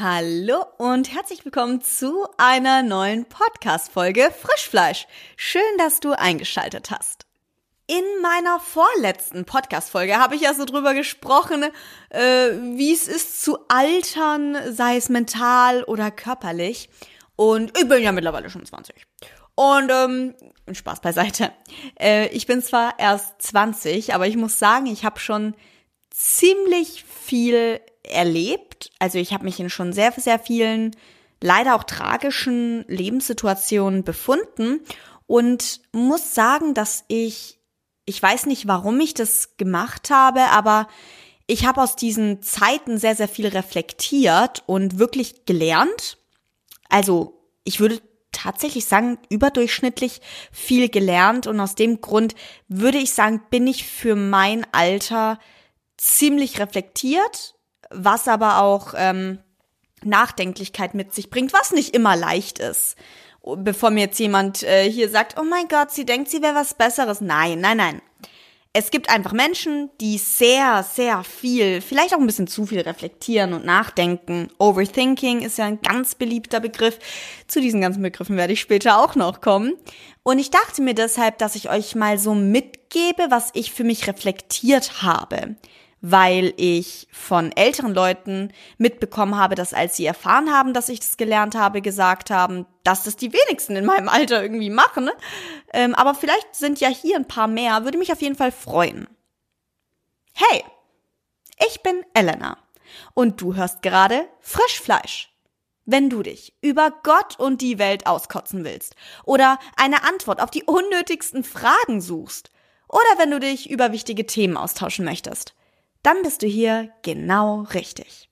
Hallo und herzlich willkommen zu einer neuen Podcast-Folge Frischfleisch. Schön, dass du eingeschaltet hast. In meiner vorletzten Podcast-Folge habe ich ja so drüber gesprochen, äh, wie es ist zu altern, sei es mental oder körperlich. Und ich bin ja mittlerweile schon 20. Und ähm, Spaß beiseite. Äh, ich bin zwar erst 20, aber ich muss sagen, ich habe schon ziemlich viel erlebt. Also ich habe mich in schon sehr, sehr vielen, leider auch tragischen Lebenssituationen befunden und muss sagen, dass ich, ich weiß nicht, warum ich das gemacht habe, aber ich habe aus diesen Zeiten sehr, sehr viel reflektiert und wirklich gelernt. Also ich würde tatsächlich sagen, überdurchschnittlich viel gelernt und aus dem Grund würde ich sagen, bin ich für mein Alter ziemlich reflektiert, was aber auch ähm, Nachdenklichkeit mit sich bringt, was nicht immer leicht ist. Bevor mir jetzt jemand äh, hier sagt, oh mein Gott, sie denkt, sie wäre was Besseres. Nein, nein, nein. Es gibt einfach Menschen, die sehr, sehr viel, vielleicht auch ein bisschen zu viel reflektieren und nachdenken. Overthinking ist ja ein ganz beliebter Begriff. Zu diesen ganzen Begriffen werde ich später auch noch kommen. Und ich dachte mir deshalb, dass ich euch mal so mitgebe, was ich für mich reflektiert habe weil ich von älteren Leuten mitbekommen habe, dass als sie erfahren haben, dass ich das gelernt habe, gesagt haben, dass das die wenigsten in meinem Alter irgendwie machen. Ne? Ähm, aber vielleicht sind ja hier ein paar mehr, würde mich auf jeden Fall freuen. Hey, ich bin Elena und du hörst gerade Frischfleisch. Wenn du dich über Gott und die Welt auskotzen willst oder eine Antwort auf die unnötigsten Fragen suchst oder wenn du dich über wichtige Themen austauschen möchtest dann bist du hier genau richtig.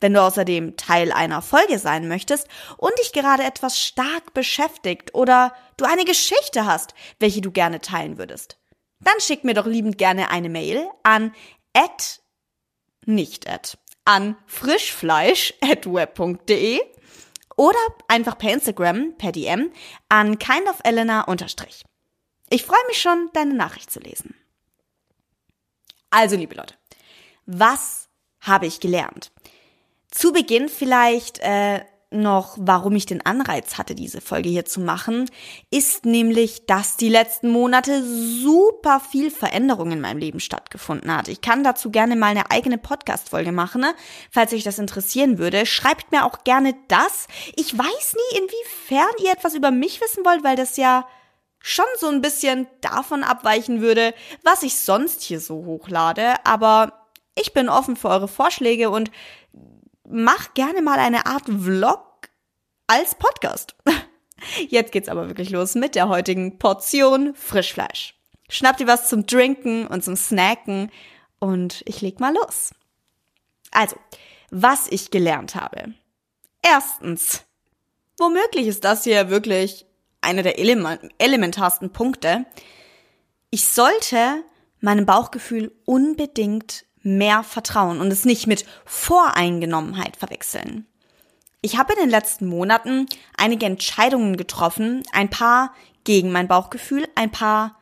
Wenn du außerdem Teil einer Folge sein möchtest und dich gerade etwas stark beschäftigt oder du eine Geschichte hast, welche du gerne teilen würdest, dann schick mir doch liebend gerne eine Mail an at, nicht at, an frischfleisch at web.de oder einfach per Instagram, per DM an kindofelena. Ich freue mich schon, deine Nachricht zu lesen. Also, liebe Leute, was habe ich gelernt? Zu Beginn vielleicht äh, noch, warum ich den Anreiz hatte, diese Folge hier zu machen, ist nämlich, dass die letzten Monate super viel Veränderung in meinem Leben stattgefunden hat. Ich kann dazu gerne mal eine eigene Podcast-Folge machen, ne? falls euch das interessieren würde. Schreibt mir auch gerne das. Ich weiß nie, inwiefern ihr etwas über mich wissen wollt, weil das ja schon so ein bisschen davon abweichen würde, was ich sonst hier so hochlade, aber ich bin offen für eure Vorschläge und mach gerne mal eine Art Vlog als Podcast. Jetzt geht's aber wirklich los mit der heutigen Portion Frischfleisch. Schnappt ihr was zum Trinken und zum Snacken und ich leg mal los. Also, was ich gelernt habe. Erstens, womöglich ist das hier wirklich einer der elementarsten Punkte. Ich sollte meinem Bauchgefühl unbedingt mehr Vertrauen und es nicht mit Voreingenommenheit verwechseln. Ich habe in den letzten Monaten einige Entscheidungen getroffen, ein paar gegen mein Bauchgefühl, ein paar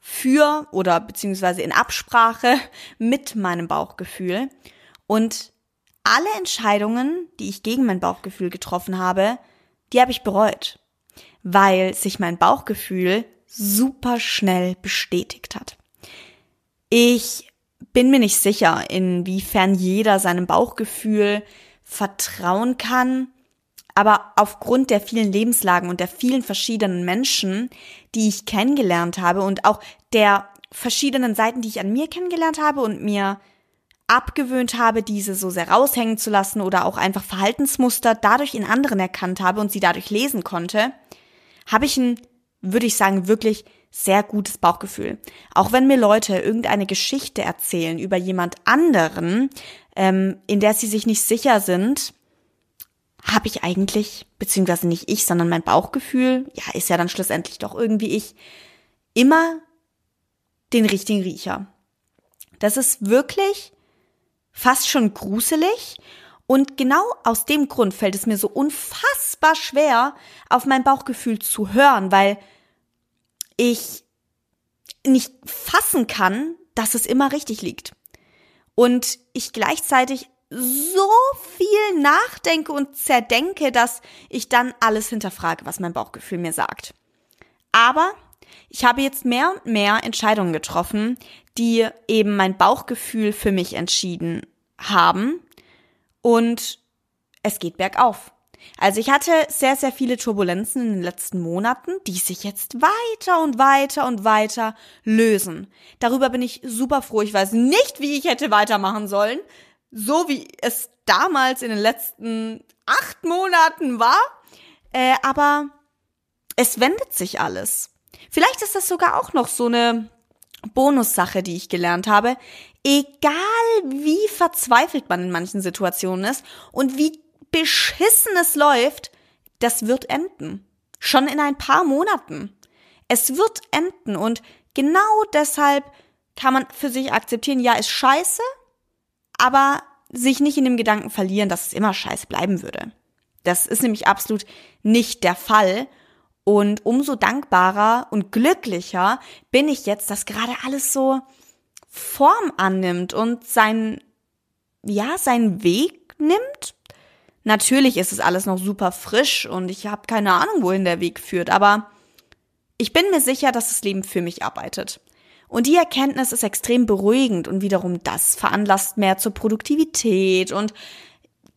für oder beziehungsweise in Absprache mit meinem Bauchgefühl. Und alle Entscheidungen, die ich gegen mein Bauchgefühl getroffen habe, die habe ich bereut, weil sich mein Bauchgefühl super schnell bestätigt hat. Ich bin mir nicht sicher, inwiefern jeder seinem Bauchgefühl vertrauen kann. Aber aufgrund der vielen Lebenslagen und der vielen verschiedenen Menschen, die ich kennengelernt habe und auch der verschiedenen Seiten, die ich an mir kennengelernt habe und mir abgewöhnt habe, diese so sehr raushängen zu lassen oder auch einfach Verhaltensmuster dadurch in anderen erkannt habe und sie dadurch lesen konnte, habe ich ein, würde ich sagen, wirklich sehr gutes Bauchgefühl. Auch wenn mir Leute irgendeine Geschichte erzählen über jemand anderen, ähm, in der sie sich nicht sicher sind, habe ich eigentlich, beziehungsweise nicht ich, sondern mein Bauchgefühl, ja, ist ja dann schlussendlich doch irgendwie ich, immer den richtigen Riecher. Das ist wirklich fast schon gruselig und genau aus dem Grund fällt es mir so unfassbar schwer, auf mein Bauchgefühl zu hören, weil ich nicht fassen kann, dass es immer richtig liegt. Und ich gleichzeitig so viel nachdenke und zerdenke, dass ich dann alles hinterfrage, was mein Bauchgefühl mir sagt. Aber ich habe jetzt mehr und mehr Entscheidungen getroffen, die eben mein Bauchgefühl für mich entschieden haben. Und es geht bergauf. Also ich hatte sehr, sehr viele Turbulenzen in den letzten Monaten, die sich jetzt weiter und weiter und weiter lösen. Darüber bin ich super froh. Ich weiß nicht, wie ich hätte weitermachen sollen. So wie es damals in den letzten acht Monaten war. Äh, aber es wendet sich alles. Vielleicht ist das sogar auch noch so eine Bonussache, die ich gelernt habe. Egal wie verzweifelt man in manchen Situationen ist und wie beschissen es läuft, das wird enden. Schon in ein paar Monaten. Es wird enden und genau deshalb kann man für sich akzeptieren, ja, ist scheiße, aber sich nicht in dem Gedanken verlieren, dass es immer scheiße bleiben würde. Das ist nämlich absolut nicht der Fall. Und umso dankbarer und glücklicher bin ich jetzt, dass gerade alles so Form annimmt und sein, ja, seinen Weg nimmt. Natürlich ist es alles noch super frisch und ich habe keine Ahnung, wohin der Weg führt, aber ich bin mir sicher, dass das Leben für mich arbeitet. Und die Erkenntnis ist extrem beruhigend und wiederum das veranlasst mehr zur Produktivität und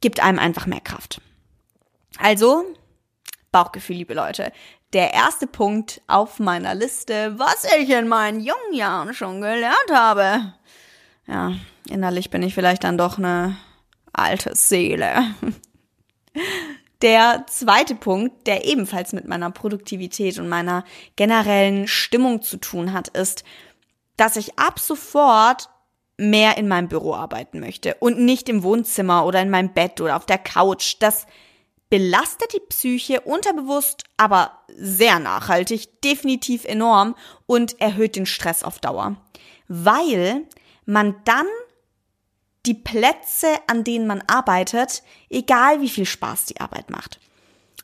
gibt einem einfach mehr Kraft. Also, Bauchgefühl, liebe Leute. Der erste Punkt auf meiner Liste, was ich in meinen jungen Jahren schon gelernt habe. Ja, innerlich bin ich vielleicht dann doch eine alte Seele. Der zweite Punkt, der ebenfalls mit meiner Produktivität und meiner generellen Stimmung zu tun hat, ist, dass ich ab sofort mehr in meinem Büro arbeiten möchte und nicht im Wohnzimmer oder in meinem Bett oder auf der Couch. Das belastet die Psyche unterbewusst, aber sehr nachhaltig, definitiv enorm und erhöht den Stress auf Dauer, weil man dann die Plätze, an denen man arbeitet, egal wie viel Spaß die Arbeit macht.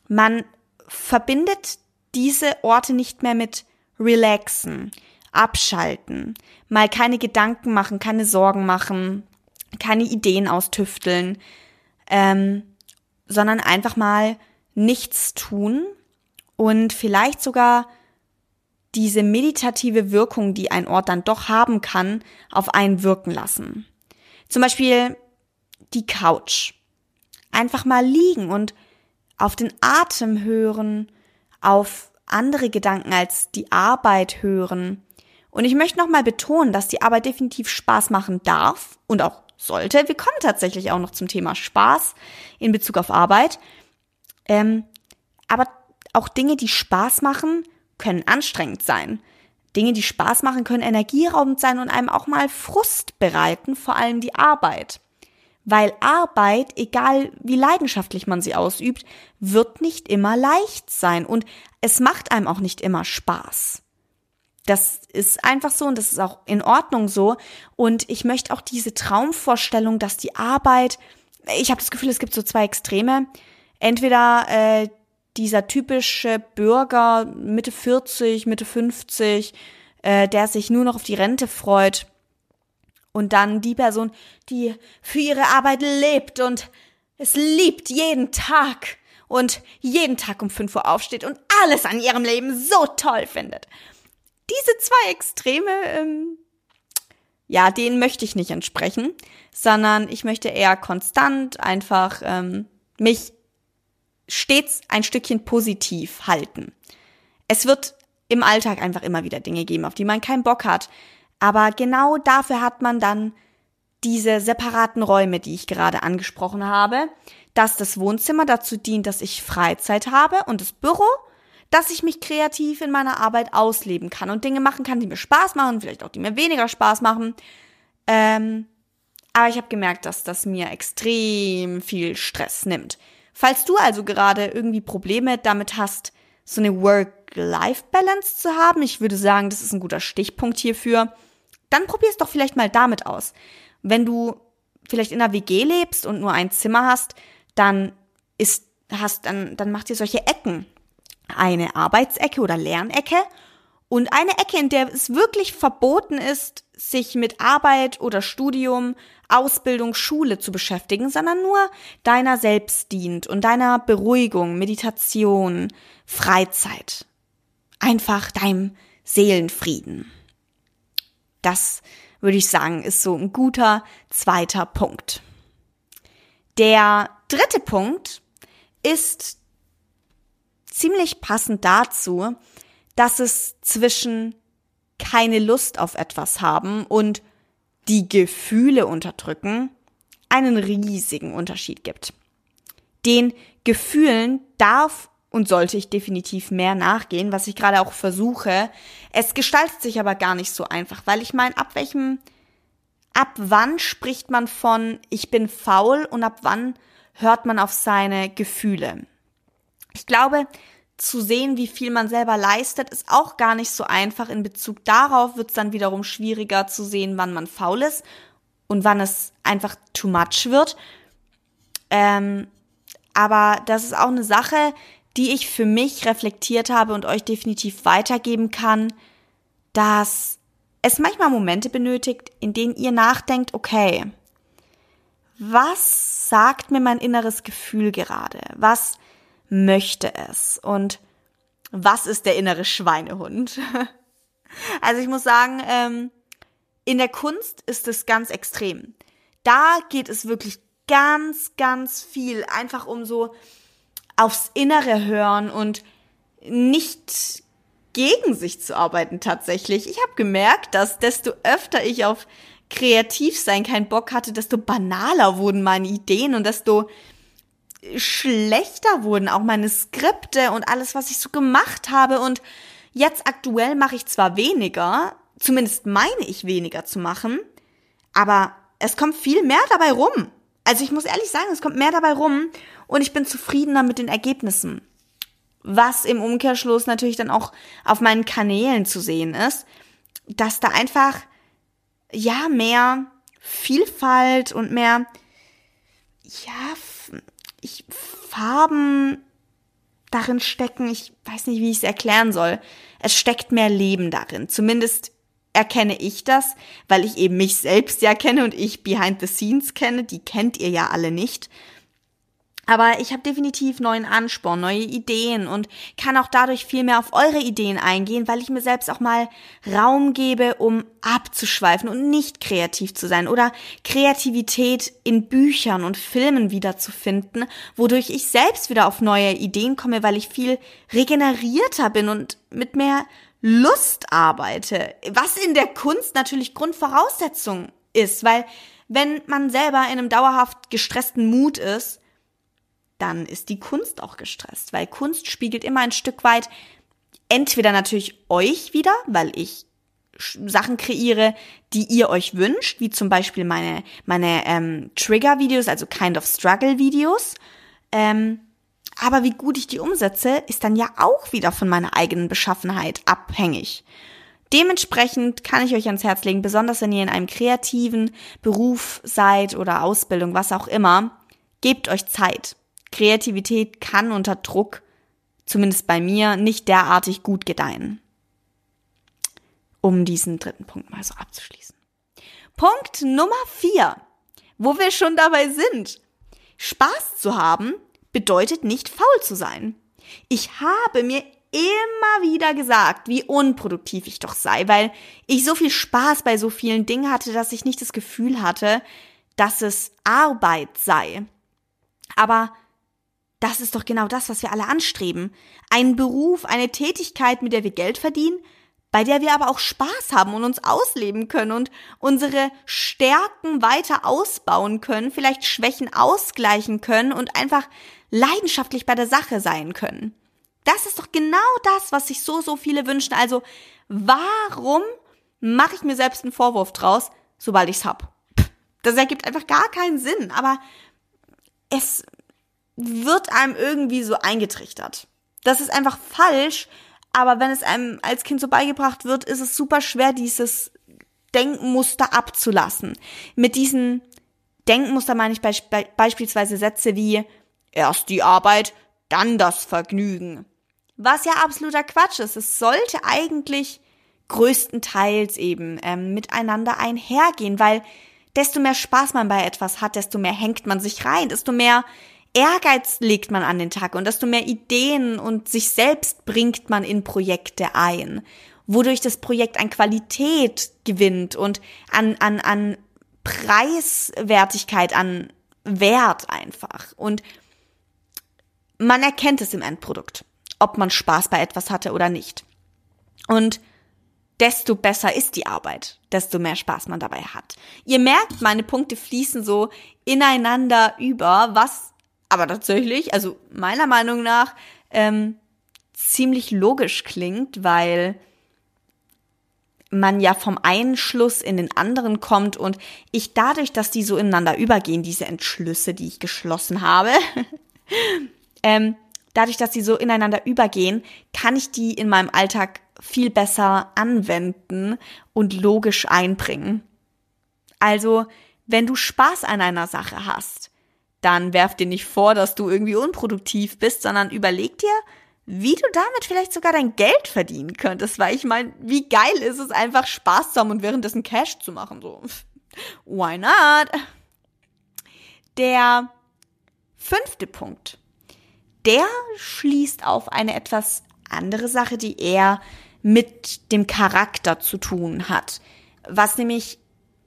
Man verbindet diese Orte nicht mehr mit relaxen, abschalten, mal keine Gedanken machen, keine Sorgen machen, keine Ideen austüfteln, ähm, sondern einfach mal nichts tun und vielleicht sogar diese meditative Wirkung, die ein Ort dann doch haben kann, auf einen wirken lassen. Zum Beispiel die Couch. Einfach mal liegen und auf den Atem hören, auf andere Gedanken als die Arbeit hören. Und ich möchte nochmal betonen, dass die Arbeit definitiv Spaß machen darf und auch sollte. Wir kommen tatsächlich auch noch zum Thema Spaß in Bezug auf Arbeit. Ähm, aber auch Dinge, die Spaß machen, können anstrengend sein. Dinge, die Spaß machen, können energieraubend sein und einem auch mal Frust bereiten, vor allem die Arbeit. Weil Arbeit, egal wie leidenschaftlich man sie ausübt, wird nicht immer leicht sein und es macht einem auch nicht immer Spaß. Das ist einfach so und das ist auch in Ordnung so. Und ich möchte auch diese Traumvorstellung, dass die Arbeit, ich habe das Gefühl, es gibt so zwei Extreme. Entweder äh, dieser typische Bürger Mitte 40, Mitte 50, äh, der sich nur noch auf die Rente freut. Und dann die Person, die für ihre Arbeit lebt und es liebt jeden Tag und jeden Tag um 5 Uhr aufsteht und alles an ihrem Leben so toll findet. Diese zwei Extreme, ähm, ja, denen möchte ich nicht entsprechen, sondern ich möchte eher konstant einfach ähm, mich stets ein Stückchen positiv halten. Es wird im Alltag einfach immer wieder Dinge geben, auf die man keinen Bock hat. Aber genau dafür hat man dann diese separaten Räume, die ich gerade angesprochen habe, dass das Wohnzimmer dazu dient, dass ich Freizeit habe und das Büro, dass ich mich kreativ in meiner Arbeit ausleben kann und Dinge machen kann, die mir Spaß machen, vielleicht auch die mir weniger Spaß machen. Ähm, aber ich habe gemerkt, dass das mir extrem viel Stress nimmt. Falls du also gerade irgendwie Probleme damit hast, so eine Work-Life-Balance zu haben, ich würde sagen, das ist ein guter Stichpunkt hierfür, dann probier es doch vielleicht mal damit aus. Wenn du vielleicht in einer WG lebst und nur ein Zimmer hast, dann ist, hast, dann, dann mach dir solche Ecken. Eine Arbeitsecke oder Lernecke und eine Ecke, in der es wirklich verboten ist, sich mit Arbeit oder Studium, Ausbildung, Schule zu beschäftigen, sondern nur deiner selbst dient und deiner Beruhigung, Meditation, Freizeit. Einfach deinem Seelenfrieden. Das würde ich sagen, ist so ein guter zweiter Punkt. Der dritte Punkt ist ziemlich passend dazu, dass es zwischen keine Lust auf etwas haben und die Gefühle unterdrücken einen riesigen Unterschied gibt. Den Gefühlen darf und sollte ich definitiv mehr nachgehen, was ich gerade auch versuche. Es gestaltet sich aber gar nicht so einfach, weil ich meine, ab welchem, ab wann spricht man von ich bin faul und ab wann hört man auf seine Gefühle? Ich glaube, zu sehen, wie viel man selber leistet, ist auch gar nicht so einfach. In Bezug darauf wird es dann wiederum schwieriger zu sehen, wann man faul ist und wann es einfach too much wird. Ähm, aber das ist auch eine Sache, die ich für mich reflektiert habe und euch definitiv weitergeben kann, dass es manchmal Momente benötigt, in denen ihr nachdenkt, okay, was sagt mir mein inneres Gefühl gerade? Was möchte es? Und was ist der innere Schweinehund? also ich muss sagen, ähm, in der Kunst ist es ganz extrem. Da geht es wirklich ganz, ganz viel einfach um so aufs Innere hören und nicht gegen sich zu arbeiten tatsächlich. Ich habe gemerkt, dass desto öfter ich auf kreativ sein keinen Bock hatte, desto banaler wurden meine Ideen und desto schlechter wurden auch meine Skripte und alles, was ich so gemacht habe. Und jetzt aktuell mache ich zwar weniger, zumindest meine ich weniger zu machen, aber es kommt viel mehr dabei rum. Also ich muss ehrlich sagen, es kommt mehr dabei rum und ich bin zufriedener mit den Ergebnissen. Was im Umkehrschluss natürlich dann auch auf meinen Kanälen zu sehen ist, dass da einfach, ja, mehr Vielfalt und mehr, ja, ich, Farben darin stecken. Ich weiß nicht, wie ich es erklären soll. Es steckt mehr Leben darin. Zumindest erkenne ich das, weil ich eben mich selbst ja kenne und ich behind the scenes kenne. Die kennt ihr ja alle nicht. Aber ich habe definitiv neuen Ansporn, neue Ideen und kann auch dadurch viel mehr auf eure Ideen eingehen, weil ich mir selbst auch mal Raum gebe, um abzuschweifen und nicht kreativ zu sein oder Kreativität in Büchern und Filmen wiederzufinden, wodurch ich selbst wieder auf neue Ideen komme, weil ich viel regenerierter bin und mit mehr Lust arbeite, was in der Kunst natürlich Grundvoraussetzung ist, weil wenn man selber in einem dauerhaft gestressten Mut ist, dann ist die Kunst auch gestresst, weil Kunst spiegelt immer ein Stück weit entweder natürlich euch wieder, weil ich Sachen kreiere, die ihr euch wünscht, wie zum Beispiel meine, meine ähm, Trigger-Videos, also Kind of Struggle-Videos. Ähm, aber wie gut ich die umsetze, ist dann ja auch wieder von meiner eigenen Beschaffenheit abhängig. Dementsprechend kann ich euch ans Herz legen, besonders wenn ihr in einem kreativen Beruf seid oder Ausbildung, was auch immer, gebt euch Zeit. Kreativität kann unter Druck, zumindest bei mir, nicht derartig gut gedeihen. Um diesen dritten Punkt mal so abzuschließen. Punkt Nummer vier, wo wir schon dabei sind. Spaß zu haben bedeutet nicht faul zu sein. Ich habe mir immer wieder gesagt, wie unproduktiv ich doch sei, weil ich so viel Spaß bei so vielen Dingen hatte, dass ich nicht das Gefühl hatte, dass es Arbeit sei. Aber das ist doch genau das, was wir alle anstreben. Ein Beruf, eine Tätigkeit, mit der wir Geld verdienen, bei der wir aber auch Spaß haben und uns ausleben können und unsere Stärken weiter ausbauen können, vielleicht Schwächen ausgleichen können und einfach leidenschaftlich bei der Sache sein können. Das ist doch genau das, was sich so, so viele wünschen. Also, warum mache ich mir selbst einen Vorwurf draus, sobald ich's hab? Das ergibt einfach gar keinen Sinn, aber es wird einem irgendwie so eingetrichtert. Das ist einfach falsch, aber wenn es einem als Kind so beigebracht wird, ist es super schwer, dieses Denkmuster abzulassen. Mit diesen Denkmuster meine ich be be beispielsweise Sätze wie erst die Arbeit, dann das Vergnügen. Was ja absoluter Quatsch ist. Es sollte eigentlich größtenteils eben ähm, miteinander einhergehen, weil desto mehr Spaß man bei etwas hat, desto mehr hängt man sich rein, desto mehr Ehrgeiz legt man an den Tag und desto mehr Ideen und sich selbst bringt man in Projekte ein, wodurch das Projekt an Qualität gewinnt und an, an, an Preiswertigkeit, an Wert einfach. Und man erkennt es im Endprodukt, ob man Spaß bei etwas hatte oder nicht. Und desto besser ist die Arbeit, desto mehr Spaß man dabei hat. Ihr merkt, meine Punkte fließen so ineinander über, was aber tatsächlich, also meiner Meinung nach, ähm, ziemlich logisch klingt, weil man ja vom einen Schluss in den anderen kommt und ich dadurch, dass die so ineinander übergehen, diese Entschlüsse, die ich geschlossen habe, ähm, dadurch, dass sie so ineinander übergehen, kann ich die in meinem Alltag viel besser anwenden und logisch einbringen. Also, wenn du Spaß an einer Sache hast, dann werf dir nicht vor, dass du irgendwie unproduktiv bist, sondern überleg dir, wie du damit vielleicht sogar dein Geld verdienen könntest, weil ich meine, wie geil ist es einfach Spaß zu haben und währenddessen Cash zu machen, so. Why not? Der fünfte Punkt, der schließt auf eine etwas andere Sache, die eher mit dem Charakter zu tun hat. Was nämlich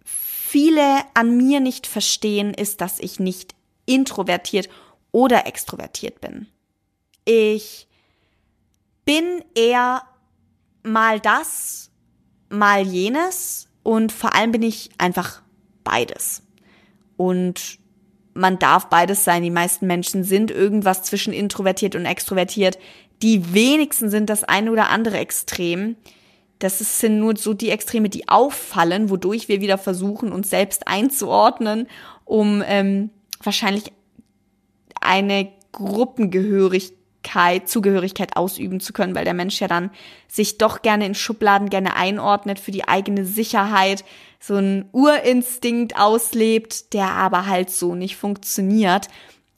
viele an mir nicht verstehen, ist, dass ich nicht introvertiert oder extrovertiert bin. Ich bin eher mal das, mal jenes und vor allem bin ich einfach beides. Und man darf beides sein. Die meisten Menschen sind irgendwas zwischen introvertiert und extrovertiert. Die wenigsten sind das eine oder andere Extrem. Das sind nur so die Extreme, die auffallen, wodurch wir wieder versuchen, uns selbst einzuordnen, um ähm, wahrscheinlich eine Gruppengehörigkeit, Zugehörigkeit ausüben zu können, weil der Mensch ja dann sich doch gerne in Schubladen gerne einordnet für die eigene Sicherheit, so ein Urinstinkt auslebt, der aber halt so nicht funktioniert,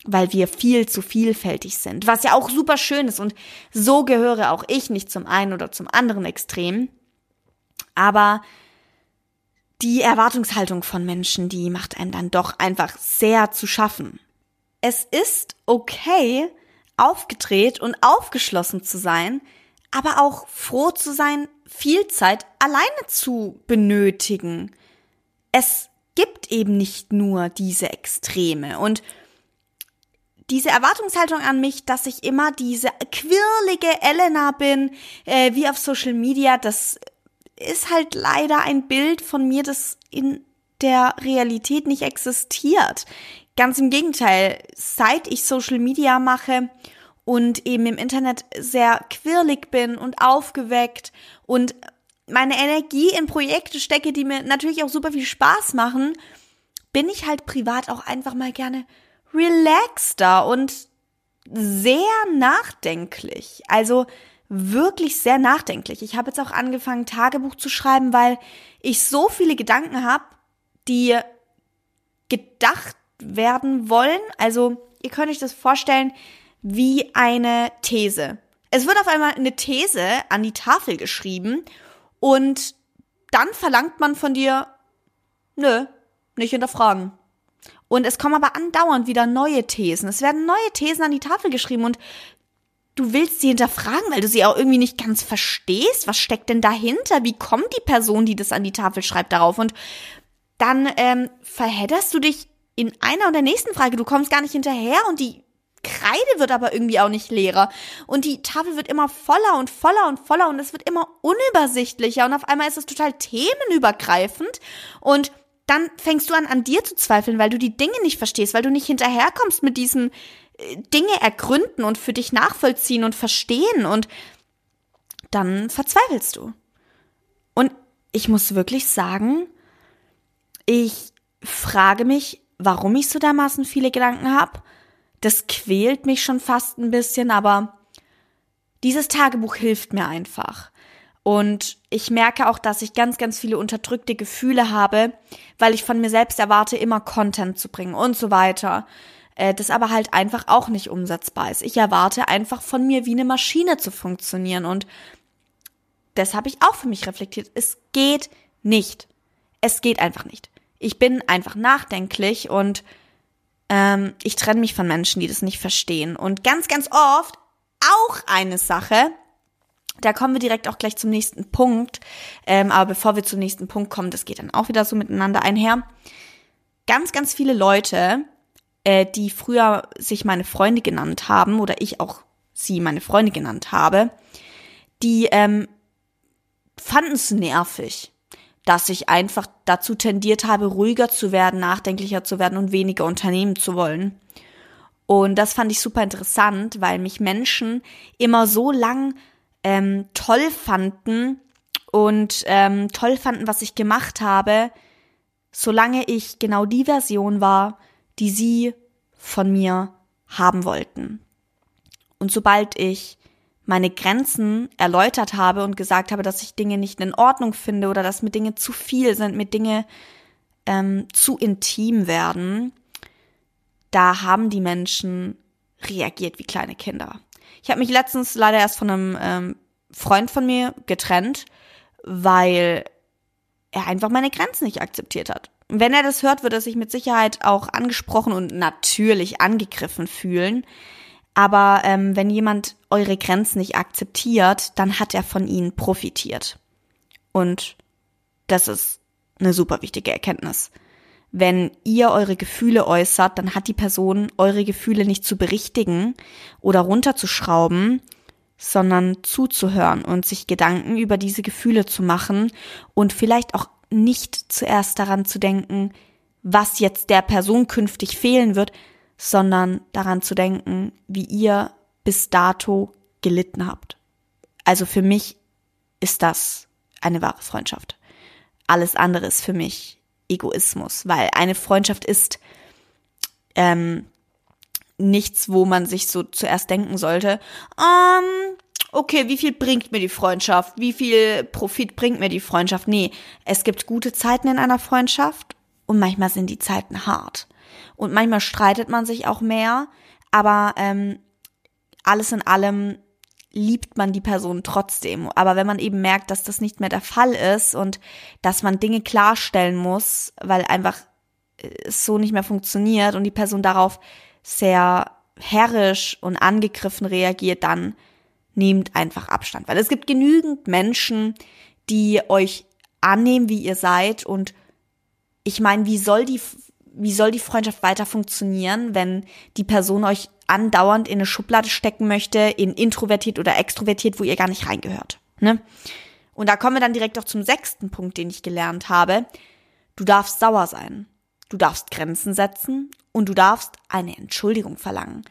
weil wir viel zu vielfältig sind, was ja auch super schön ist und so gehöre auch ich nicht zum einen oder zum anderen Extrem, aber die Erwartungshaltung von Menschen, die macht einem dann doch einfach sehr zu schaffen. Es ist okay, aufgedreht und aufgeschlossen zu sein, aber auch froh zu sein, viel Zeit alleine zu benötigen. Es gibt eben nicht nur diese Extreme und diese Erwartungshaltung an mich, dass ich immer diese quirlige Elena bin, äh, wie auf Social Media, das ist halt leider ein Bild von mir, das in der Realität nicht existiert. Ganz im Gegenteil, seit ich Social Media mache und eben im Internet sehr quirlig bin und aufgeweckt und meine Energie in Projekte stecke, die mir natürlich auch super viel Spaß machen, bin ich halt privat auch einfach mal gerne relaxter und sehr nachdenklich. Also wirklich sehr nachdenklich. Ich habe jetzt auch angefangen, Tagebuch zu schreiben, weil ich so viele Gedanken habe, die gedacht werden wollen. Also ihr könnt euch das vorstellen wie eine These. Es wird auf einmal eine These an die Tafel geschrieben und dann verlangt man von dir, nö, nicht hinterfragen. Und es kommen aber andauernd wieder neue Thesen. Es werden neue Thesen an die Tafel geschrieben und du willst sie hinterfragen, weil du sie auch irgendwie nicht ganz verstehst. Was steckt denn dahinter? Wie kommt die Person, die das an die Tafel schreibt, darauf? Und dann ähm, verhedderst du dich in einer oder nächsten Frage. Du kommst gar nicht hinterher und die Kreide wird aber irgendwie auch nicht leerer. Und die Tafel wird immer voller und voller und voller und es wird immer unübersichtlicher. Und auf einmal ist es total themenübergreifend. Und dann fängst du an, an dir zu zweifeln, weil du die Dinge nicht verstehst, weil du nicht hinterherkommst mit diesen Dinge ergründen und für dich nachvollziehen und verstehen und dann verzweifelst du. Und ich muss wirklich sagen, ich frage mich, warum ich so dermaßen viele Gedanken habe. Das quält mich schon fast ein bisschen, aber dieses Tagebuch hilft mir einfach. Und ich merke auch, dass ich ganz, ganz viele unterdrückte Gefühle habe, weil ich von mir selbst erwarte, immer Content zu bringen und so weiter. Äh, das aber halt einfach auch nicht umsetzbar ist. Ich erwarte einfach von mir, wie eine Maschine zu funktionieren. Und das habe ich auch für mich reflektiert. Es geht nicht. Es geht einfach nicht. Ich bin einfach nachdenklich und ähm, ich trenne mich von Menschen, die das nicht verstehen. Und ganz, ganz oft auch eine Sache, da kommen wir direkt auch gleich zum nächsten Punkt. Ähm, aber bevor wir zum nächsten Punkt kommen, das geht dann auch wieder so miteinander einher. Ganz, ganz viele Leute, äh, die früher sich meine Freunde genannt haben oder ich auch sie meine Freunde genannt habe, die ähm, fanden es nervig, dass ich einfach dazu tendiert habe, ruhiger zu werden, nachdenklicher zu werden und weniger unternehmen zu wollen. Und das fand ich super interessant, weil mich Menschen immer so lang ähm, toll fanden und ähm, toll fanden, was ich gemacht habe, solange ich genau die Version war, die sie von mir haben wollten. Und sobald ich meine Grenzen erläutert habe und gesagt habe, dass ich Dinge nicht in Ordnung finde oder dass mir Dinge zu viel sind, mir Dinge ähm, zu intim werden, da haben die Menschen reagiert wie kleine Kinder. Ich habe mich letztens leider erst von einem ähm, Freund von mir getrennt, weil er einfach meine Grenzen nicht akzeptiert hat. Wenn er das hört, wird er sich mit Sicherheit auch angesprochen und natürlich angegriffen fühlen. Aber ähm, wenn jemand eure Grenzen nicht akzeptiert, dann hat er von ihnen profitiert. Und das ist eine super wichtige Erkenntnis. Wenn ihr eure Gefühle äußert, dann hat die Person eure Gefühle nicht zu berichtigen oder runterzuschrauben, sondern zuzuhören und sich Gedanken über diese Gefühle zu machen und vielleicht auch nicht zuerst daran zu denken, was jetzt der Person künftig fehlen wird, sondern daran zu denken, wie ihr bis dato gelitten habt. Also für mich ist das eine wahre Freundschaft. Alles andere ist für mich Egoismus, weil eine Freundschaft ist ähm, nichts, wo man sich so zuerst denken sollte, ähm, okay, wie viel bringt mir die Freundschaft? Wie viel Profit bringt mir die Freundschaft? Nee, es gibt gute Zeiten in einer Freundschaft und manchmal sind die Zeiten hart. Und manchmal streitet man sich auch mehr, aber ähm, alles in allem liebt man die Person trotzdem. Aber wenn man eben merkt, dass das nicht mehr der Fall ist und dass man Dinge klarstellen muss, weil einfach äh, es so nicht mehr funktioniert und die Person darauf sehr herrisch und angegriffen reagiert, dann nehmt einfach Abstand. Weil es gibt genügend Menschen, die euch annehmen, wie ihr seid und ich meine, wie soll die wie soll die Freundschaft weiter funktionieren, wenn die Person euch andauernd in eine Schublade stecken möchte, in introvertiert oder extrovertiert, wo ihr gar nicht reingehört. Ne? Und da kommen wir dann direkt auch zum sechsten Punkt, den ich gelernt habe. Du darfst sauer sein. Du darfst Grenzen setzen und du darfst eine Entschuldigung verlangen.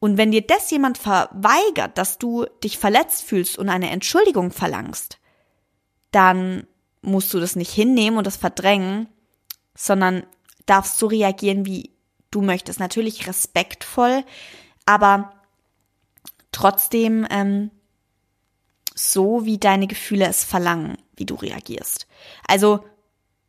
Und wenn dir das jemand verweigert, dass du dich verletzt fühlst und eine Entschuldigung verlangst, dann musst du das nicht hinnehmen und das verdrängen, sondern darfst so reagieren, wie du möchtest. Natürlich respektvoll, aber trotzdem ähm, so, wie deine Gefühle es verlangen, wie du reagierst. Also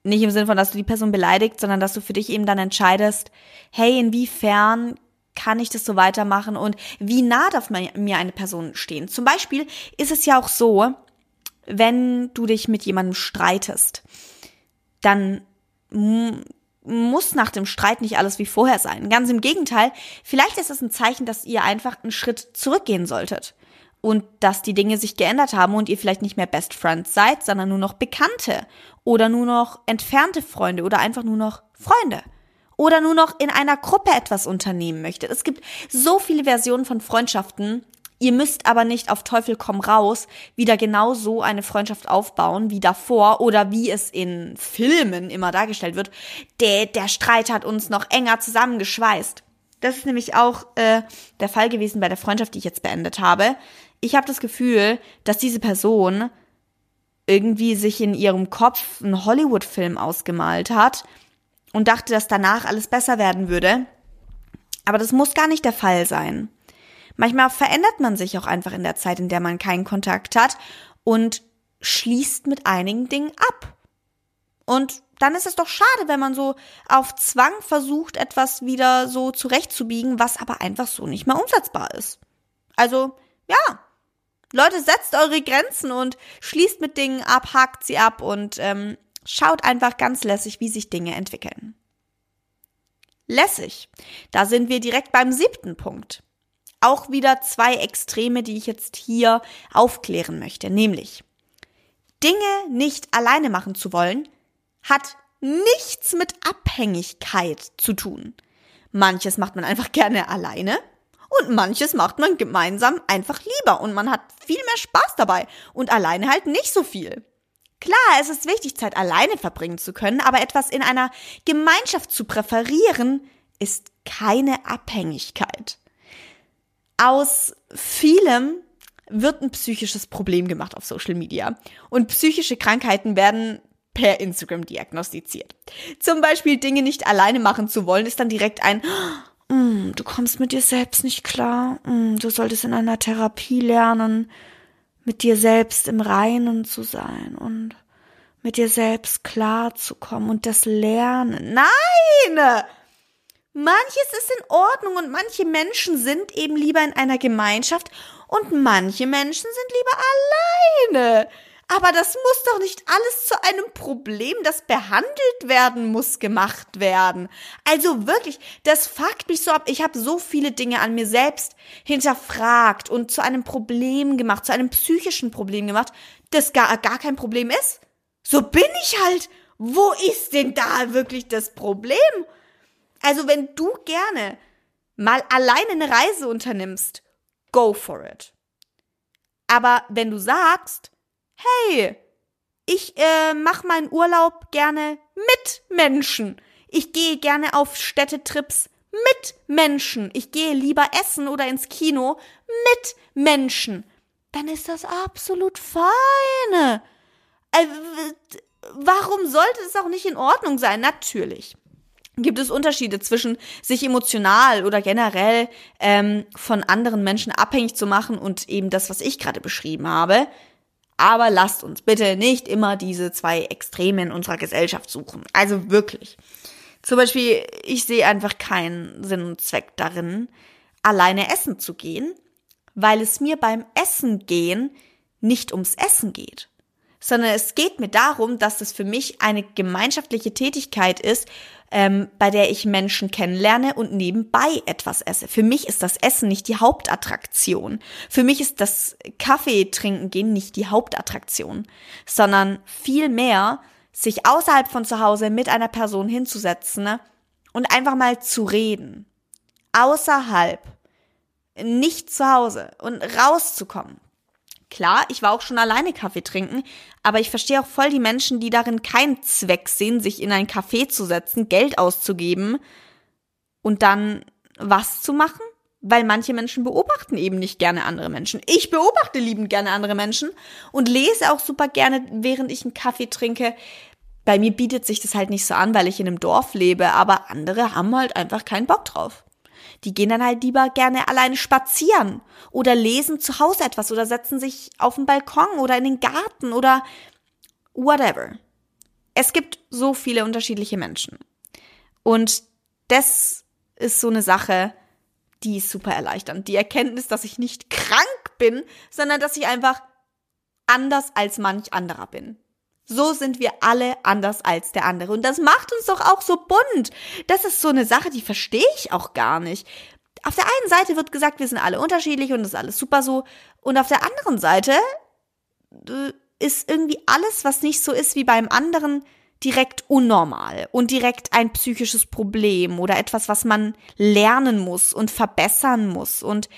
nicht im Sinne von, dass du die Person beleidigt, sondern dass du für dich eben dann entscheidest, hey, inwiefern kann ich das so weitermachen und wie nah darf mir eine Person stehen? Zum Beispiel ist es ja auch so, wenn du dich mit jemandem streitest, dann muss nach dem Streit nicht alles wie vorher sein. Ganz im Gegenteil, vielleicht ist es ein Zeichen, dass ihr einfach einen Schritt zurückgehen solltet und dass die Dinge sich geändert haben und ihr vielleicht nicht mehr Best Friends seid, sondern nur noch Bekannte oder nur noch entfernte Freunde oder einfach nur noch Freunde oder nur noch in einer Gruppe etwas unternehmen möchtet. Es gibt so viele Versionen von Freundschaften, Ihr müsst aber nicht auf Teufel komm raus wieder genau so eine Freundschaft aufbauen wie davor oder wie es in Filmen immer dargestellt wird. Der, der Streit hat uns noch enger zusammengeschweißt. Das ist nämlich auch äh, der Fall gewesen bei der Freundschaft, die ich jetzt beendet habe. Ich habe das Gefühl, dass diese Person irgendwie sich in ihrem Kopf einen Hollywood-Film ausgemalt hat und dachte, dass danach alles besser werden würde. Aber das muss gar nicht der Fall sein. Manchmal verändert man sich auch einfach in der Zeit, in der man keinen Kontakt hat und schließt mit einigen Dingen ab. Und dann ist es doch schade, wenn man so auf Zwang versucht, etwas wieder so zurechtzubiegen, was aber einfach so nicht mehr umsetzbar ist. Also, ja, Leute, setzt eure Grenzen und schließt mit Dingen ab, hakt sie ab und ähm, schaut einfach ganz lässig, wie sich Dinge entwickeln. Lässig. Da sind wir direkt beim siebten Punkt. Auch wieder zwei Extreme, die ich jetzt hier aufklären möchte, nämlich Dinge nicht alleine machen zu wollen, hat nichts mit Abhängigkeit zu tun. Manches macht man einfach gerne alleine und manches macht man gemeinsam einfach lieber und man hat viel mehr Spaß dabei und alleine halt nicht so viel. Klar, es ist wichtig, Zeit alleine verbringen zu können, aber etwas in einer Gemeinschaft zu präferieren, ist keine Abhängigkeit. Aus vielem wird ein psychisches Problem gemacht auf Social Media. Und psychische Krankheiten werden per Instagram diagnostiziert. Zum Beispiel Dinge nicht alleine machen zu wollen, ist dann direkt ein, mm, du kommst mit dir selbst nicht klar, mm, du solltest in einer Therapie lernen, mit dir selbst im Reinen zu sein und mit dir selbst klar zu kommen und das Lernen. Nein! Manches ist in Ordnung und manche Menschen sind eben lieber in einer Gemeinschaft und manche Menschen sind lieber alleine. Aber das muss doch nicht alles zu einem Problem, das behandelt werden muss, gemacht werden. Also wirklich, das fuckt mich so ab. Ich habe so viele Dinge an mir selbst hinterfragt und zu einem Problem gemacht, zu einem psychischen Problem gemacht, das gar, gar kein Problem ist. So bin ich halt. Wo ist denn da wirklich das Problem? Also wenn du gerne mal alleine eine Reise unternimmst, go for it. Aber wenn du sagst, hey, ich äh, mache meinen Urlaub gerne mit Menschen. Ich gehe gerne auf Städtetrips mit Menschen. Ich gehe lieber essen oder ins Kino mit Menschen. Dann ist das absolut feine. Äh, warum sollte es auch nicht in Ordnung sein? Natürlich gibt es Unterschiede zwischen sich emotional oder generell ähm, von anderen Menschen abhängig zu machen und eben das, was ich gerade beschrieben habe. Aber lasst uns bitte nicht immer diese zwei Extreme in unserer Gesellschaft suchen. Also wirklich. Zum Beispiel, ich sehe einfach keinen Sinn und Zweck darin, alleine essen zu gehen, weil es mir beim Essen gehen nicht ums Essen geht, sondern es geht mir darum, dass es für mich eine gemeinschaftliche Tätigkeit ist, ähm, bei der ich Menschen kennenlerne und nebenbei etwas esse. Für mich ist das Essen nicht die Hauptattraktion. Für mich ist das Kaffee trinken gehen nicht die Hauptattraktion, sondern vielmehr sich außerhalb von zu Hause mit einer Person hinzusetzen ne, und einfach mal zu reden. Außerhalb. Nicht zu Hause und rauszukommen. Klar, ich war auch schon alleine Kaffee trinken, aber ich verstehe auch voll die Menschen, die darin keinen Zweck sehen, sich in ein Café zu setzen, Geld auszugeben und dann was zu machen, weil manche Menschen beobachten eben nicht gerne andere Menschen. Ich beobachte liebend gerne andere Menschen und lese auch super gerne, während ich einen Kaffee trinke. Bei mir bietet sich das halt nicht so an, weil ich in einem Dorf lebe, aber andere haben halt einfach keinen Bock drauf. Die gehen dann halt lieber gerne alleine spazieren oder lesen zu Hause etwas oder setzen sich auf den Balkon oder in den Garten oder whatever. Es gibt so viele unterschiedliche Menschen. Und das ist so eine Sache, die ist super erleichternd. Die Erkenntnis, dass ich nicht krank bin, sondern dass ich einfach anders als manch anderer bin. So sind wir alle anders als der andere. Und das macht uns doch auch so bunt. Das ist so eine Sache, die verstehe ich auch gar nicht. Auf der einen Seite wird gesagt, wir sind alle unterschiedlich und das ist alles super so. Und auf der anderen Seite äh, ist irgendwie alles, was nicht so ist wie beim anderen, direkt unnormal und direkt ein psychisches Problem oder etwas, was man lernen muss und verbessern muss und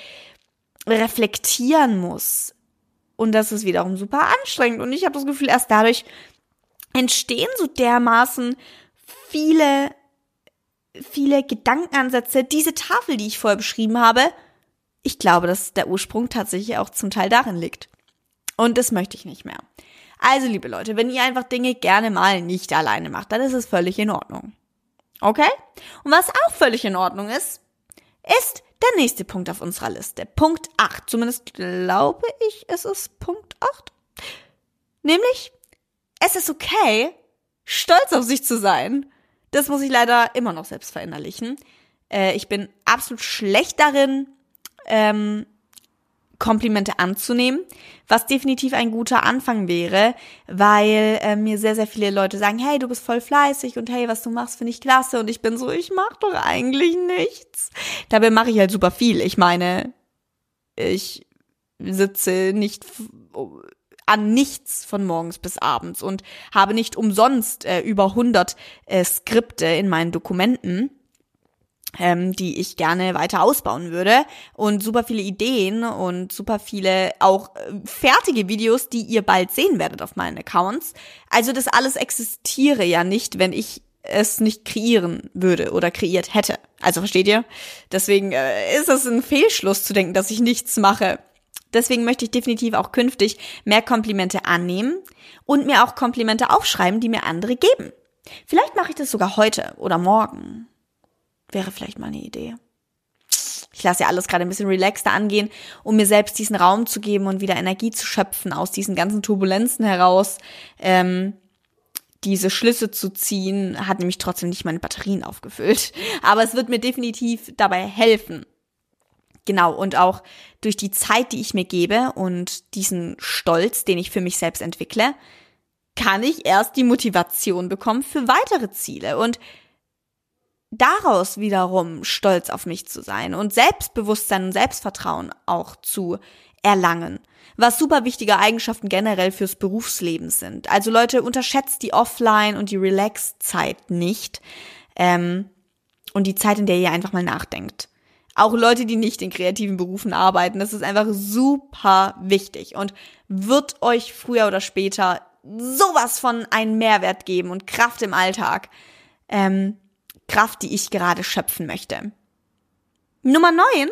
reflektieren muss. Und das ist wiederum super anstrengend. Und ich habe das Gefühl, erst dadurch entstehen so dermaßen viele, viele Gedankenansätze. Diese Tafel, die ich vorher beschrieben habe, ich glaube, dass der Ursprung tatsächlich auch zum Teil darin liegt. Und das möchte ich nicht mehr. Also, liebe Leute, wenn ihr einfach Dinge gerne mal nicht alleine macht, dann ist es völlig in Ordnung. Okay? Und was auch völlig in Ordnung ist, ist der nächste Punkt auf unserer Liste. Punkt 8. Zumindest glaube ich, es ist Punkt 8. Nämlich, es ist okay, stolz auf sich zu sein. Das muss ich leider immer noch selbst verinnerlichen. Äh, ich bin absolut schlecht darin, ähm, Komplimente anzunehmen, was definitiv ein guter Anfang wäre, weil äh, mir sehr, sehr viele Leute sagen, hey, du bist voll fleißig und hey, was du machst, finde ich klasse. Und ich bin so, ich mache doch eigentlich nichts. Dabei mache ich halt super viel. Ich meine, ich sitze nicht an nichts von morgens bis abends und habe nicht umsonst äh, über 100 äh, Skripte in meinen Dokumenten ähm, die ich gerne weiter ausbauen würde und super viele Ideen und super viele auch äh, fertige Videos, die ihr bald sehen werdet auf meinen Accounts. Also das alles existiere ja nicht, wenn ich es nicht kreieren würde oder kreiert hätte. Also versteht ihr? Deswegen äh, ist es ein Fehlschluss zu denken, dass ich nichts mache. Deswegen möchte ich definitiv auch künftig mehr Komplimente annehmen und mir auch Komplimente aufschreiben, die mir andere geben. Vielleicht mache ich das sogar heute oder morgen. Wäre vielleicht mal eine Idee. Ich lasse ja alles gerade ein bisschen relaxter angehen, um mir selbst diesen Raum zu geben und wieder Energie zu schöpfen aus diesen ganzen Turbulenzen heraus. Ähm, diese Schlüsse zu ziehen, hat nämlich trotzdem nicht meine Batterien aufgefüllt. Aber es wird mir definitiv dabei helfen. Genau, und auch durch die Zeit, die ich mir gebe und diesen Stolz, den ich für mich selbst entwickle, kann ich erst die Motivation bekommen für weitere Ziele. Und daraus wiederum stolz auf mich zu sein und Selbstbewusstsein und Selbstvertrauen auch zu erlangen. Was super wichtige Eigenschaften generell fürs Berufsleben sind. Also Leute, unterschätzt die Offline- und die Relax-Zeit nicht. Ähm, und die Zeit, in der ihr einfach mal nachdenkt. Auch Leute, die nicht in kreativen Berufen arbeiten, das ist einfach super wichtig und wird euch früher oder später sowas von einen Mehrwert geben und Kraft im Alltag. Ähm, Kraft, die ich gerade schöpfen möchte. Nummer 9.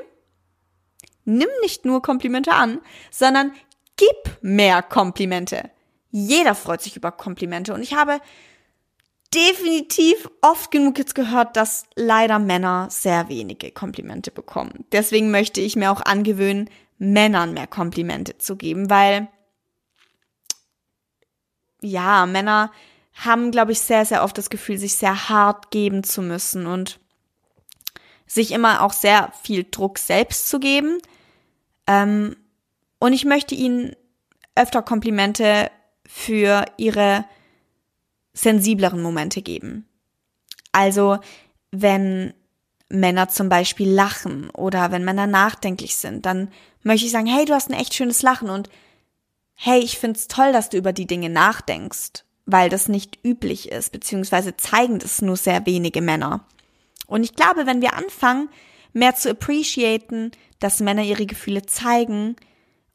Nimm nicht nur Komplimente an, sondern gib mehr Komplimente. Jeder freut sich über Komplimente und ich habe definitiv oft genug jetzt gehört, dass leider Männer sehr wenige Komplimente bekommen. Deswegen möchte ich mir auch angewöhnen, Männern mehr Komplimente zu geben, weil ja, Männer haben, glaube ich, sehr, sehr oft das Gefühl, sich sehr hart geben zu müssen und sich immer auch sehr viel Druck selbst zu geben. Ähm, und ich möchte ihnen öfter Komplimente für ihre sensibleren Momente geben. Also, wenn Männer zum Beispiel lachen oder wenn Männer nachdenklich sind, dann möchte ich sagen, hey, du hast ein echt schönes Lachen und hey, ich find's toll, dass du über die Dinge nachdenkst weil das nicht üblich ist, beziehungsweise zeigen das nur sehr wenige Männer. Und ich glaube, wenn wir anfangen, mehr zu appreciaten, dass Männer ihre Gefühle zeigen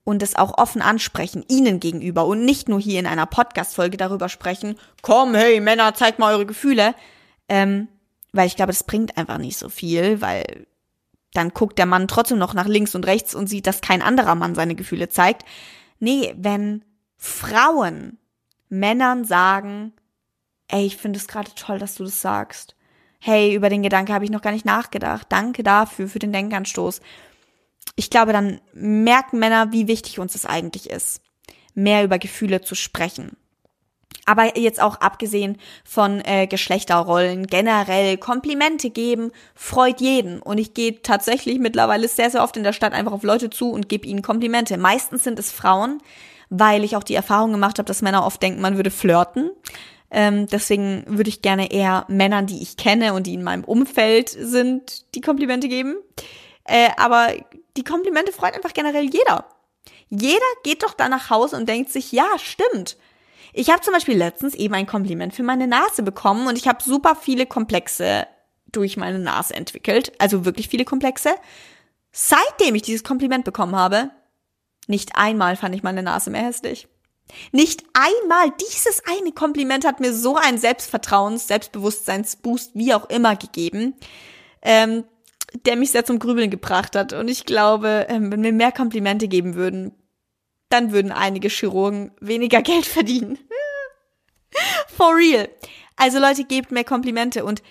und es auch offen ansprechen, ihnen gegenüber und nicht nur hier in einer Podcast-Folge darüber sprechen, komm, hey Männer, zeigt mal eure Gefühle, ähm, weil ich glaube, das bringt einfach nicht so viel, weil dann guckt der Mann trotzdem noch nach links und rechts und sieht, dass kein anderer Mann seine Gefühle zeigt. Nee, wenn Frauen Männern sagen, ey, ich finde es gerade toll, dass du das sagst. Hey, über den Gedanke habe ich noch gar nicht nachgedacht. Danke dafür, für den Denkanstoß. Ich glaube, dann merken Männer, wie wichtig uns das eigentlich ist, mehr über Gefühle zu sprechen. Aber jetzt auch abgesehen von äh, Geschlechterrollen, generell Komplimente geben, freut jeden. Und ich gehe tatsächlich mittlerweile sehr, sehr oft in der Stadt einfach auf Leute zu und gebe ihnen Komplimente. Meistens sind es Frauen, weil ich auch die Erfahrung gemacht habe, dass Männer oft denken, man würde flirten. Ähm, deswegen würde ich gerne eher Männern, die ich kenne und die in meinem Umfeld sind, die Komplimente geben. Äh, aber die Komplimente freut einfach generell jeder. Jeder geht doch da nach Hause und denkt sich, ja, stimmt. Ich habe zum Beispiel letztens eben ein Kompliment für meine Nase bekommen und ich habe super viele Komplexe durch meine Nase entwickelt. Also wirklich viele Komplexe. Seitdem ich dieses Kompliment bekommen habe, nicht einmal fand ich meine Nase mehr hässlich. Nicht einmal dieses eine Kompliment hat mir so einen Selbstvertrauens-, Selbstbewusstseinsboost, wie auch immer gegeben, ähm, der mich sehr zum Grübeln gebracht hat. Und ich glaube, ähm, wenn wir mehr Komplimente geben würden, dann würden einige Chirurgen weniger Geld verdienen. For real. Also Leute, gebt mehr Komplimente. Und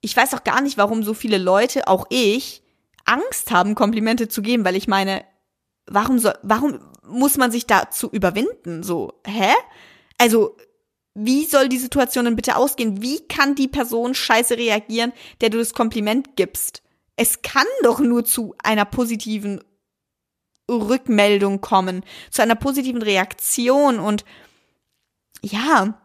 ich weiß auch gar nicht, warum so viele Leute, auch ich, Angst haben, Komplimente zu geben, weil ich meine, warum soll, warum muss man sich dazu überwinden? So, hä? Also, wie soll die Situation denn bitte ausgehen? Wie kann die Person scheiße reagieren, der du das Kompliment gibst? Es kann doch nur zu einer positiven Rückmeldung kommen, zu einer positiven Reaktion und ja,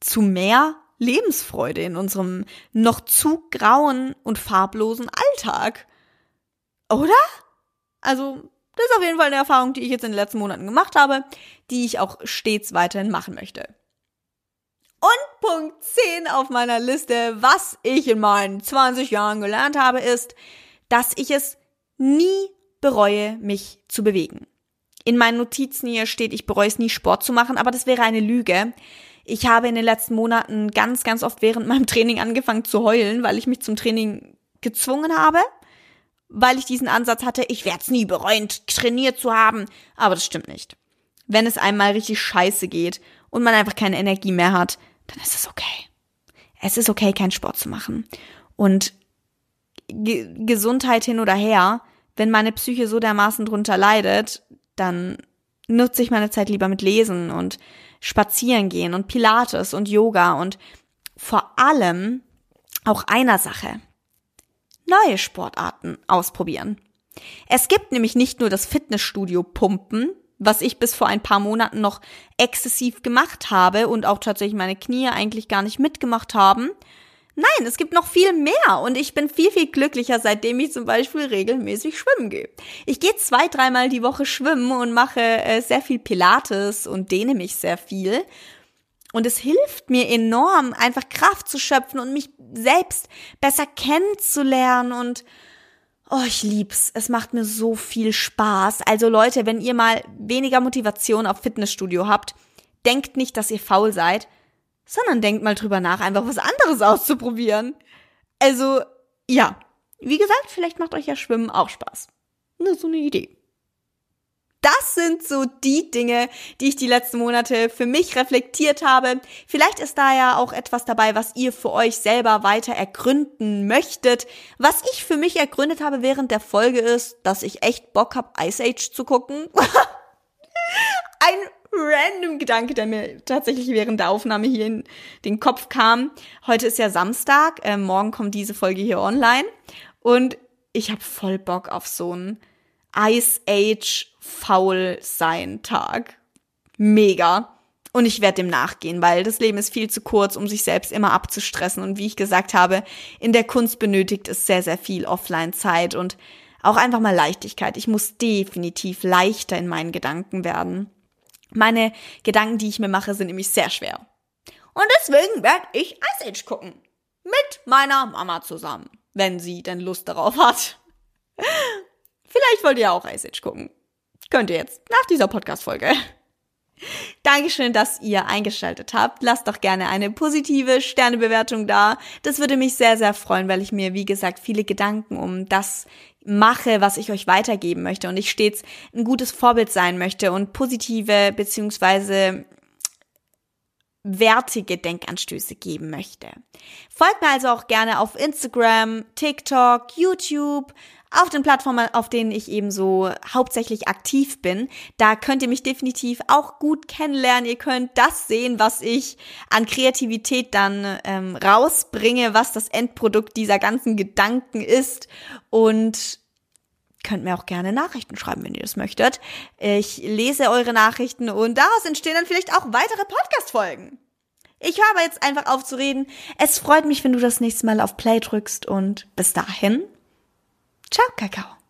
zu mehr Lebensfreude in unserem noch zu grauen und farblosen Alltag. Oder? Also, das ist auf jeden Fall eine Erfahrung, die ich jetzt in den letzten Monaten gemacht habe, die ich auch stets weiterhin machen möchte. Und Punkt 10 auf meiner Liste, was ich in meinen 20 Jahren gelernt habe, ist, dass ich es nie bereue, mich zu bewegen. In meinen Notizen hier steht, ich bereue es nie, Sport zu machen, aber das wäre eine Lüge. Ich habe in den letzten Monaten ganz, ganz oft während meinem Training angefangen zu heulen, weil ich mich zum Training gezwungen habe, weil ich diesen Ansatz hatte, ich werde es nie bereuen, trainiert zu haben. Aber das stimmt nicht. Wenn es einmal richtig scheiße geht und man einfach keine Energie mehr hat, dann ist es okay. Es ist okay, keinen Sport zu machen. Und G Gesundheit hin oder her, wenn meine Psyche so dermaßen drunter leidet, dann nutze ich meine Zeit lieber mit Lesen und Spazieren gehen und Pilates und Yoga und vor allem auch einer Sache. Neue Sportarten ausprobieren. Es gibt nämlich nicht nur das Fitnessstudio Pumpen, was ich bis vor ein paar Monaten noch exzessiv gemacht habe und auch tatsächlich meine Knie eigentlich gar nicht mitgemacht haben. Nein, es gibt noch viel mehr und ich bin viel, viel glücklicher, seitdem ich zum Beispiel regelmäßig schwimmen gehe. Ich gehe zwei, dreimal die Woche schwimmen und mache äh, sehr viel Pilates und dehne mich sehr viel. Und es hilft mir enorm, einfach Kraft zu schöpfen und mich selbst besser kennenzulernen und Oh, ich lieb's. Es macht mir so viel Spaß. Also Leute, wenn ihr mal weniger Motivation auf Fitnessstudio habt, denkt nicht, dass ihr faul seid, sondern denkt mal drüber nach, einfach was anderes auszuprobieren. Also, ja. Wie gesagt, vielleicht macht euch ja Schwimmen auch Spaß. Nur so eine Idee das sind so die Dinge, die ich die letzten Monate für mich reflektiert habe. Vielleicht ist da ja auch etwas dabei, was ihr für euch selber weiter ergründen möchtet. Was ich für mich ergründet habe während der Folge ist, dass ich echt Bock habe, Ice Age zu gucken. Ein random Gedanke, der mir tatsächlich während der Aufnahme hier in den Kopf kam. Heute ist ja Samstag, äh, morgen kommt diese Folge hier online und ich habe voll Bock auf so ein Ice Age faul sein Tag. Mega. Und ich werde dem nachgehen, weil das Leben ist viel zu kurz, um sich selbst immer abzustressen. Und wie ich gesagt habe, in der Kunst benötigt es sehr, sehr viel Offline-Zeit und auch einfach mal Leichtigkeit. Ich muss definitiv leichter in meinen Gedanken werden. Meine Gedanken, die ich mir mache, sind nämlich sehr schwer. Und deswegen werde ich Ice Age gucken. Mit meiner Mama zusammen. Wenn sie denn Lust darauf hat. Vielleicht wollt ihr auch Ice Age gucken. Könnt ihr jetzt nach dieser Podcast-Folge. Dankeschön, dass ihr eingeschaltet habt. Lasst doch gerne eine positive Sternebewertung da. Das würde mich sehr, sehr freuen, weil ich mir, wie gesagt, viele Gedanken um das mache, was ich euch weitergeben möchte und ich stets ein gutes Vorbild sein möchte und positive beziehungsweise wertige Denkanstöße geben möchte. Folgt mir also auch gerne auf Instagram, TikTok, YouTube, auf den Plattformen, auf denen ich eben so hauptsächlich aktiv bin. Da könnt ihr mich definitiv auch gut kennenlernen. Ihr könnt das sehen, was ich an Kreativität dann ähm, rausbringe, was das Endprodukt dieser ganzen Gedanken ist. Und könnt mir auch gerne Nachrichten schreiben, wenn ihr das möchtet. Ich lese eure Nachrichten und daraus entstehen dann vielleicht auch weitere Podcast-Folgen. Ich höre aber jetzt einfach auf zu reden. Es freut mich, wenn du das nächste Mal auf Play drückst und bis dahin Ciao cacao!